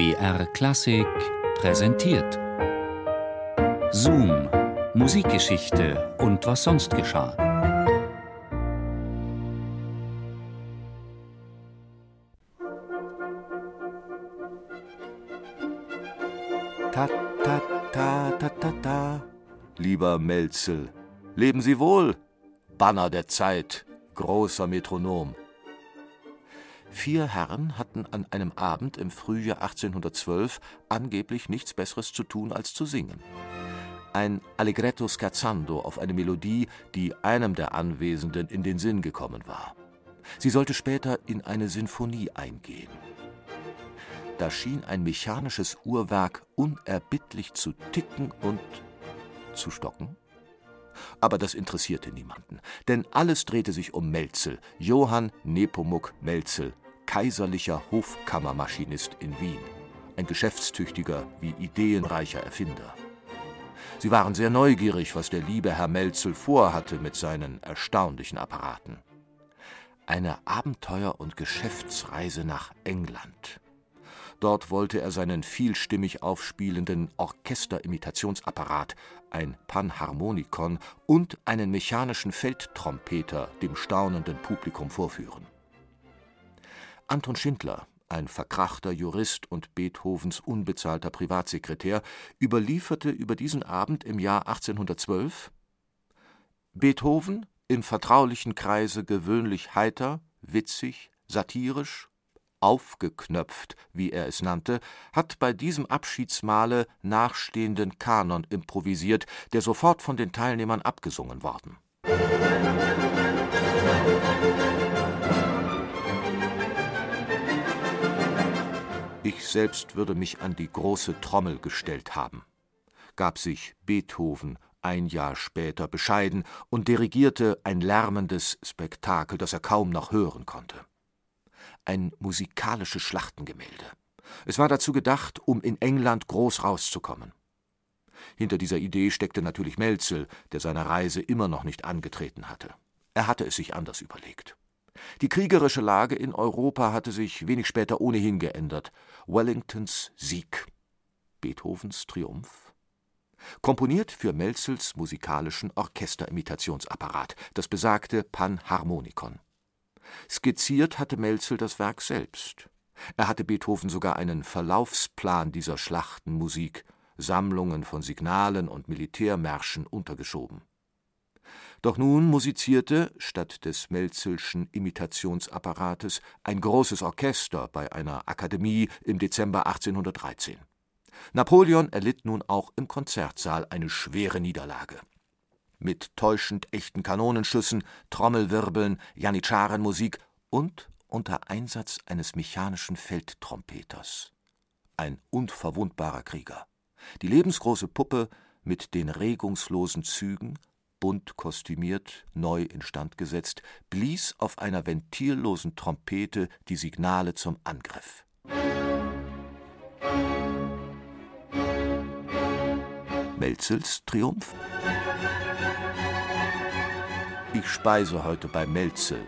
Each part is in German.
BR Klassik präsentiert. Zoom, Musikgeschichte und was sonst geschah. Ta, ta, ta, ta, ta, ta. Lieber Melzel, leben Sie wohl, Banner der Zeit, großer Metronom. Vier Herren hatten an einem Abend im Frühjahr 1812 angeblich nichts Besseres zu tun als zu singen. Ein Allegretto scherzando auf eine Melodie, die einem der Anwesenden in den Sinn gekommen war. Sie sollte später in eine Sinfonie eingehen. Da schien ein mechanisches Uhrwerk unerbittlich zu ticken und zu stocken. Aber das interessierte niemanden, denn alles drehte sich um Melzel, Johann Nepomuk Melzel, kaiserlicher Hofkammermaschinist in Wien, ein geschäftstüchtiger wie ideenreicher Erfinder. Sie waren sehr neugierig, was der liebe Herr Melzel vorhatte mit seinen erstaunlichen Apparaten. Eine Abenteuer- und Geschäftsreise nach England. Dort wollte er seinen vielstimmig aufspielenden Orchesterimitationsapparat, ein Panharmonikon und einen mechanischen Feldtrompeter dem staunenden Publikum vorführen. Anton Schindler, ein verkrachter Jurist und Beethovens unbezahlter Privatsekretär, überlieferte über diesen Abend im Jahr 1812 Beethoven im vertraulichen Kreise gewöhnlich heiter, witzig, satirisch, aufgeknöpft, wie er es nannte, hat bei diesem Abschiedsmale nachstehenden Kanon improvisiert, der sofort von den Teilnehmern abgesungen worden. Ich selbst würde mich an die große Trommel gestellt haben, gab sich Beethoven ein Jahr später bescheiden und dirigierte ein lärmendes Spektakel, das er kaum noch hören konnte ein musikalisches Schlachtengemälde. Es war dazu gedacht, um in England groß rauszukommen. Hinter dieser Idee steckte natürlich Melzel, der seine Reise immer noch nicht angetreten hatte. Er hatte es sich anders überlegt. Die kriegerische Lage in Europa hatte sich wenig später ohnehin geändert. Wellingtons Sieg. Beethovens Triumph. Komponiert für Melzels musikalischen Orchesterimitationsapparat, das besagte Panharmonikon. Skizziert hatte Melzel das Werk selbst. Er hatte Beethoven sogar einen Verlaufsplan dieser Schlachtenmusik, Sammlungen von Signalen und Militärmärschen untergeschoben. Doch nun musizierte, statt des Melzelschen Imitationsapparates, ein großes Orchester bei einer Akademie im Dezember 1813. Napoleon erlitt nun auch im Konzertsaal eine schwere Niederlage mit täuschend echten Kanonenschüssen, Trommelwirbeln, Janitscharenmusik und unter Einsatz eines mechanischen Feldtrompeters. Ein unverwundbarer Krieger. Die lebensgroße Puppe mit den regungslosen Zügen, bunt kostümiert, neu instand gesetzt, blies auf einer ventillosen Trompete die Signale zum Angriff. Melzels Triumph? Ich speise heute bei Melzel,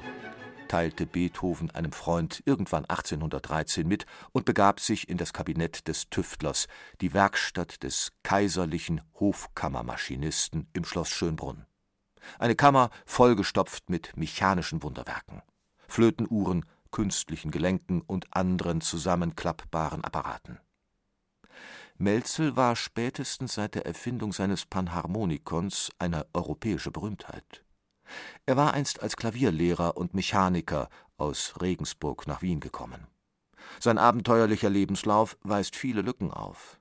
teilte Beethoven einem Freund irgendwann 1813 mit und begab sich in das Kabinett des Tüftlers, die Werkstatt des kaiserlichen Hofkammermaschinisten im Schloss Schönbrunn. Eine Kammer vollgestopft mit mechanischen Wunderwerken, Flötenuhren, künstlichen Gelenken und anderen zusammenklappbaren Apparaten. Melzel war spätestens seit der Erfindung seines Panharmonikons eine europäische Berühmtheit. Er war einst als Klavierlehrer und Mechaniker aus Regensburg nach Wien gekommen. Sein abenteuerlicher Lebenslauf weist viele Lücken auf.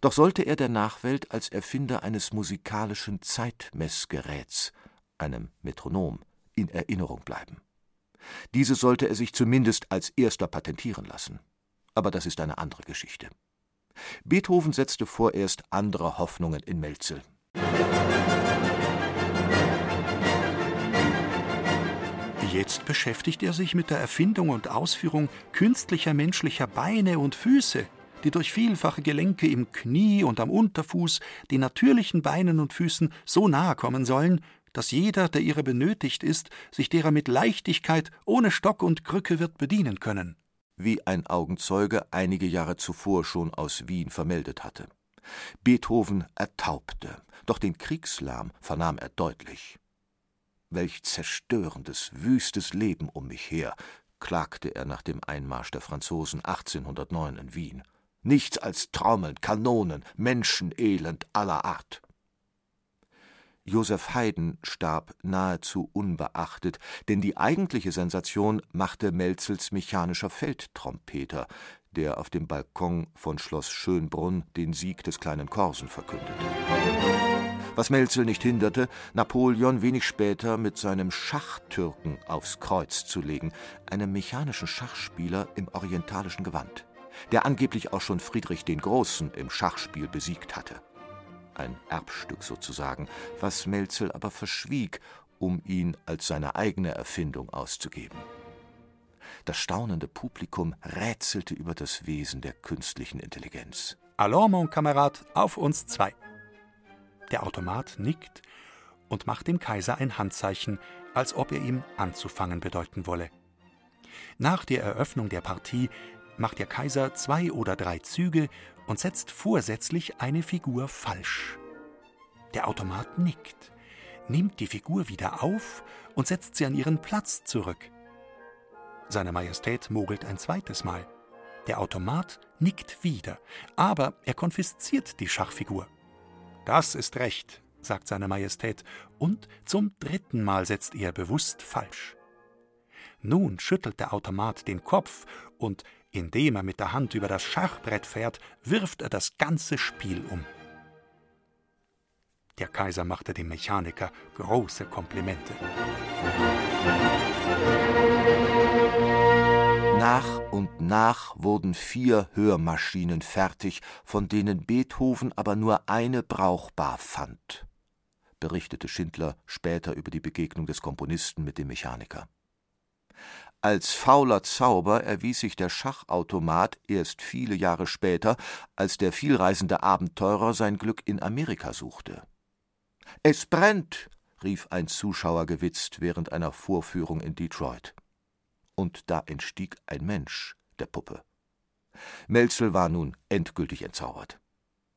Doch sollte er der Nachwelt als Erfinder eines musikalischen Zeitmessgeräts, einem Metronom, in Erinnerung bleiben. Diese sollte er sich zumindest als erster patentieren lassen. Aber das ist eine andere Geschichte. Beethoven setzte vorerst andere Hoffnungen in Melzel. Jetzt beschäftigt er sich mit der Erfindung und Ausführung künstlicher menschlicher Beine und Füße, die durch vielfache Gelenke im Knie und am Unterfuß den natürlichen Beinen und Füßen so nahe kommen sollen, dass jeder, der ihre benötigt ist, sich derer mit Leichtigkeit ohne Stock und Krücke wird bedienen können. wie ein Augenzeuge einige Jahre zuvor schon aus Wien vermeldet hatte. Beethoven ertaubte, doch den Kriegslärm vernahm er deutlich. Welch zerstörendes, wüstes Leben um mich her, klagte er nach dem Einmarsch der Franzosen 1809 in Wien. Nichts als Trommeln, Kanonen, Menschenelend aller Art. Joseph Haydn starb nahezu unbeachtet, denn die eigentliche Sensation machte Melzels mechanischer Feldtrompeter, der auf dem Balkon von Schloss Schönbrunn den Sieg des kleinen Korsen verkündete. Was Melzel nicht hinderte, Napoleon wenig später mit seinem Schachtürken aufs Kreuz zu legen, einem mechanischen Schachspieler im orientalischen Gewand, der angeblich auch schon Friedrich den Großen im Schachspiel besiegt hatte. Ein Erbstück sozusagen, was Melzel aber verschwieg, um ihn als seine eigene Erfindung auszugeben. Das staunende Publikum rätselte über das Wesen der künstlichen Intelligenz. Alors, mon Kamerad, auf uns zwei. Der Automat nickt und macht dem Kaiser ein Handzeichen, als ob er ihm anzufangen bedeuten wolle. Nach der Eröffnung der Partie macht der Kaiser zwei oder drei Züge und setzt vorsätzlich eine Figur falsch. Der Automat nickt, nimmt die Figur wieder auf und setzt sie an ihren Platz zurück. Seine Majestät mogelt ein zweites Mal. Der Automat nickt wieder, aber er konfisziert die Schachfigur. Das ist recht, sagt seine Majestät, und zum dritten Mal setzt er bewusst falsch. Nun schüttelt der Automat den Kopf und, indem er mit der Hand über das Schachbrett fährt, wirft er das ganze Spiel um. Der Kaiser machte dem Mechaniker große Komplimente. Nach und nach wurden vier Hörmaschinen fertig, von denen Beethoven aber nur eine brauchbar fand, berichtete Schindler später über die Begegnung des Komponisten mit dem Mechaniker. Als fauler Zauber erwies sich der Schachautomat erst viele Jahre später, als der vielreisende Abenteurer sein Glück in Amerika suchte. Es brennt, rief ein Zuschauer gewitzt während einer Vorführung in Detroit. Und da entstieg ein Mensch der Puppe. Melzel war nun endgültig entzaubert.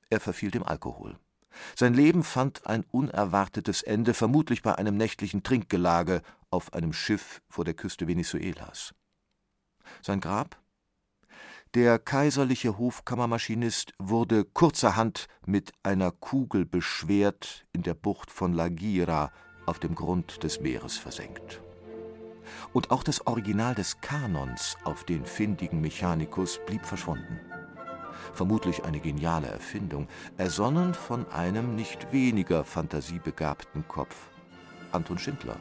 Er verfiel dem Alkohol. Sein Leben fand ein unerwartetes Ende, vermutlich bei einem nächtlichen Trinkgelage auf einem Schiff vor der Küste Venezuelas. Sein Grab der kaiserliche Hofkammermaschinist wurde kurzerhand mit einer Kugel beschwert in der Bucht von Lagira auf dem Grund des Meeres versenkt. Und auch das Original des Kanons auf den findigen Mechanicus blieb verschwunden. Vermutlich eine geniale Erfindung, ersonnen von einem nicht weniger fantasiebegabten Kopf, Anton Schindler,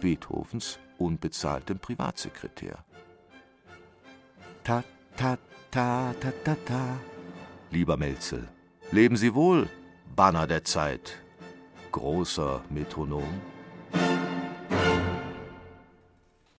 Beethovens unbezahltem Privatsekretär. Ta ta Ta, ta, ta, ta. Lieber Melzel, leben Sie wohl, Banner der Zeit, großer Metronom.